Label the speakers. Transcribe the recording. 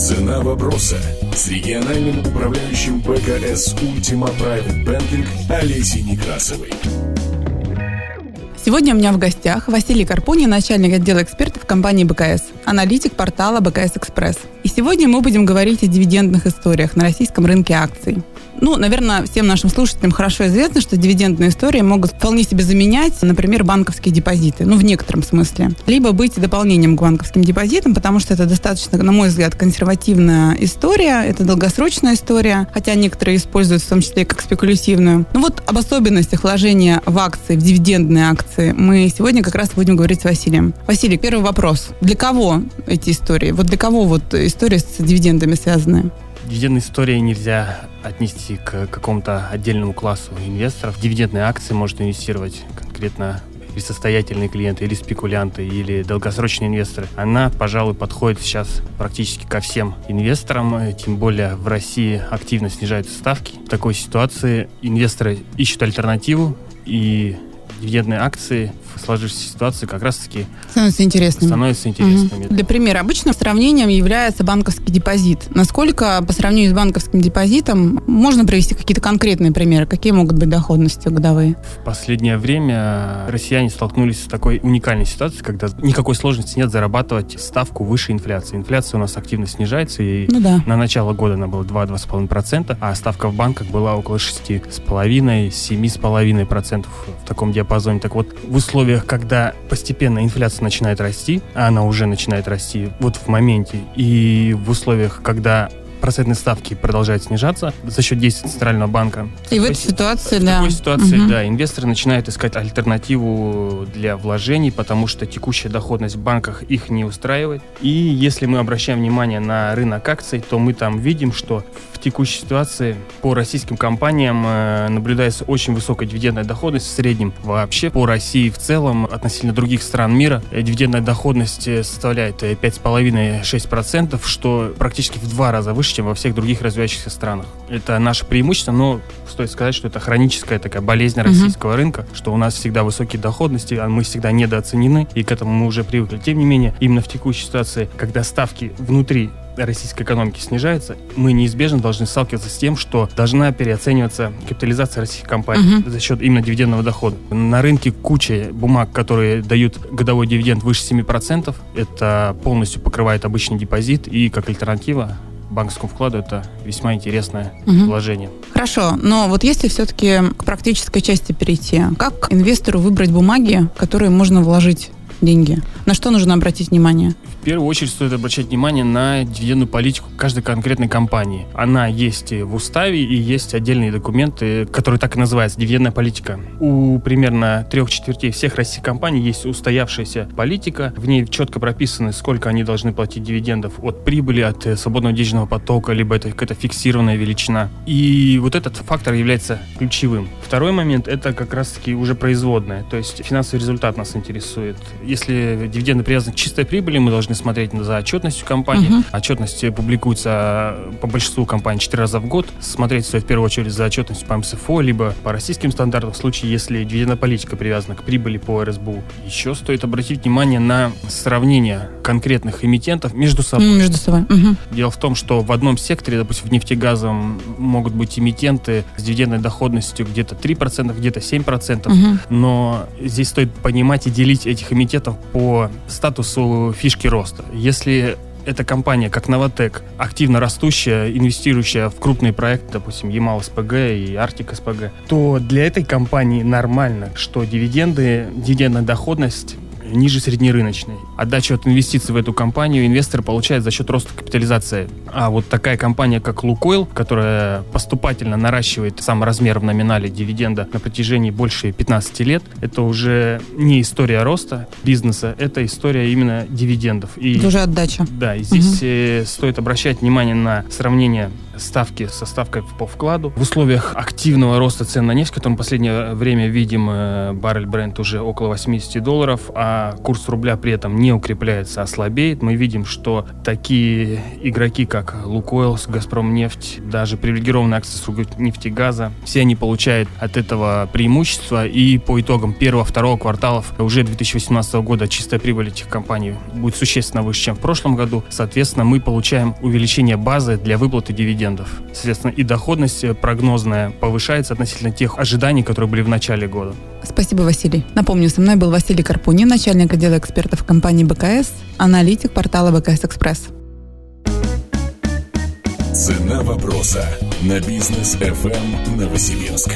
Speaker 1: Цена вопроса с региональным управляющим БКС Ultima Private Banking Олесей Некрасовой.
Speaker 2: Сегодня у меня в гостях Василий Карпуни, начальник отдела экспертов компании БКС, аналитик портала БКС Экспресс. И сегодня мы будем говорить о дивидендных историях на российском рынке акций. Ну, наверное, всем нашим слушателям хорошо известно, что дивидендные истории могут вполне себе заменять, например, банковские депозиты, ну, в некотором смысле. Либо быть дополнением к банковским депозитам, потому что это достаточно, на мой взгляд, консервативная история, это долгосрочная история, хотя некоторые используют в том числе как спекулятивную. Ну вот об особенностях вложения в акции, в дивидендные акции мы сегодня как раз будем говорить с Василием. Василий, первый вопрос. Для кого эти истории? Вот для кого вот истории с дивидендами связаны?
Speaker 3: Дивидендные истории нельзя отнести к какому-то отдельному классу инвесторов. Дивидендные акции может инвестировать конкретно или состоятельные клиенты, или спекулянты, или долгосрочные инвесторы. Она, пожалуй, подходит сейчас практически ко всем инвесторам, тем более в России активно снижаются ставки. В такой ситуации инвесторы ищут альтернативу, и дивидендные акции сложившейся ситуации как раз-таки
Speaker 2: становятся интересными.
Speaker 3: Становятся интересными.
Speaker 2: Угу. Для примера, обычным сравнением является банковский депозит. Насколько по сравнению с банковским депозитом можно привести какие-то конкретные примеры? Какие могут быть доходности годовые?
Speaker 3: В последнее время россияне столкнулись с такой уникальной ситуацией, когда никакой сложности нет зарабатывать ставку выше инфляции. Инфляция у нас активно снижается, и ну, да. на начало года она была 2-2,5%, а ставка в банках была около 6,5-7,5% в таком диапазоне. Так вот, в условиях когда постепенно инфляция начинает расти, а она уже начинает расти вот в моменте, и в условиях, когда процентные ставки продолжают снижаться за счет действий Центрального банка.
Speaker 2: И в этой ситуации,
Speaker 3: в
Speaker 2: да.
Speaker 3: В такой ситуации, угу. да, инвесторы начинают искать альтернативу для вложений, потому что текущая доходность в банках их не устраивает. И если мы обращаем внимание на рынок акций, то мы там видим, что текущей ситуации по российским компаниям э, наблюдается очень высокая дивидендная доходность в среднем. Вообще по России в целом относительно других стран мира э, дивидендная доходность э, составляет 5,5-6%, что практически в два раза выше, чем во всех других развивающихся странах. Это наше преимущество, но стоит сказать, что это хроническая такая болезнь российского uh-huh. рынка, что у нас всегда высокие доходности, а мы всегда недооценены, и к этому мы уже привыкли. Тем не менее, именно в текущей ситуации, когда ставки внутри российской экономики снижается, мы неизбежно должны сталкиваться с тем, что должна переоцениваться капитализация российских компаний uh-huh. за счет именно дивидендного дохода. На рынке куча бумаг, которые дают годовой дивиденд выше 7%. Это полностью покрывает обычный депозит и как альтернатива банковскому вкладу это весьма интересное угу. вложение.
Speaker 2: Хорошо, но вот если все-таки к практической части перейти, как инвестору выбрать бумаги, которые можно вложить деньги? На что нужно обратить внимание?
Speaker 3: В первую очередь стоит обращать внимание на дивидендную политику каждой конкретной компании. Она есть в уставе и есть отдельные документы, которые так и называются дивидендная политика. У примерно трех четвертей всех российских компаний есть устоявшаяся политика. В ней четко прописано, сколько они должны платить дивидендов от прибыли, от э, свободного денежного потока, либо это какая-то фиксированная величина. И вот этот фактор является ключевым. Второй момент — это как раз-таки уже производная, то есть финансовый результат нас интересует. Если дивиденды привязаны к чистой прибыли, мы должны смотреть за отчетностью компании. Угу. Отчетность публикуется по большинству компаний 4 раза в год. Смотреть стоит в первую очередь за отчетностью по МСФО, либо по российским стандартам, в случае, если дивидендная политика привязана к прибыли по РСБУ. Еще стоит обратить внимание на сравнение конкретных эмитентов между собой.
Speaker 2: Между собой. Угу.
Speaker 3: Дело в том, что в одном секторе, допустим, в нефтегазовом могут быть эмитенты с дивидендной доходностью где-то 3%, где-то 7%, угу. но здесь стоит понимать и делить этих эмитентов по статусу фишки роста. Если эта компания, как Новотек, активно растущая, инвестирующая в крупные проекты, допустим, Ямал СПГ и Арктик СПГ, то для этой компании нормально, что дивиденды, дивидендная доходность ниже среднерыночной. Отдачу от инвестиций в эту компанию инвестор получает за счет роста капитализации. А вот такая компания, как Лукойл, которая поступательно наращивает сам размер в номинале дивиденда на протяжении больше 15 лет, это уже не история роста бизнеса, это история именно дивидендов.
Speaker 2: И, это уже отдача.
Speaker 3: Да, и здесь угу. стоит обращать внимание на сравнение ставки со ставкой по вкладу. В условиях активного роста цен на нефть, в котором в последнее время видим, э, баррель бренд уже около 80 долларов, а курс рубля при этом не укрепляется, а слабеет. Мы видим, что такие игроки, как Лукойл, Газпромнефть, даже привилегированные акции Сургутнефтегаза, все они получают от этого преимущество. И по итогам первого-второго кварталов уже 2018 года чистая прибыль этих компаний будет существенно выше, чем в прошлом году. Соответственно, мы получаем увеличение базы для выплаты дивидендов. Соответственно, и доходность прогнозная повышается относительно тех ожиданий, которые были в начале года.
Speaker 2: Спасибо, Василий. Напомню, со мной был Василий Карпунин, начальник отдела экспертов компании БКС, аналитик портала БКС Экспресс.
Speaker 1: Цена вопроса на бизнес FM Новосибирск.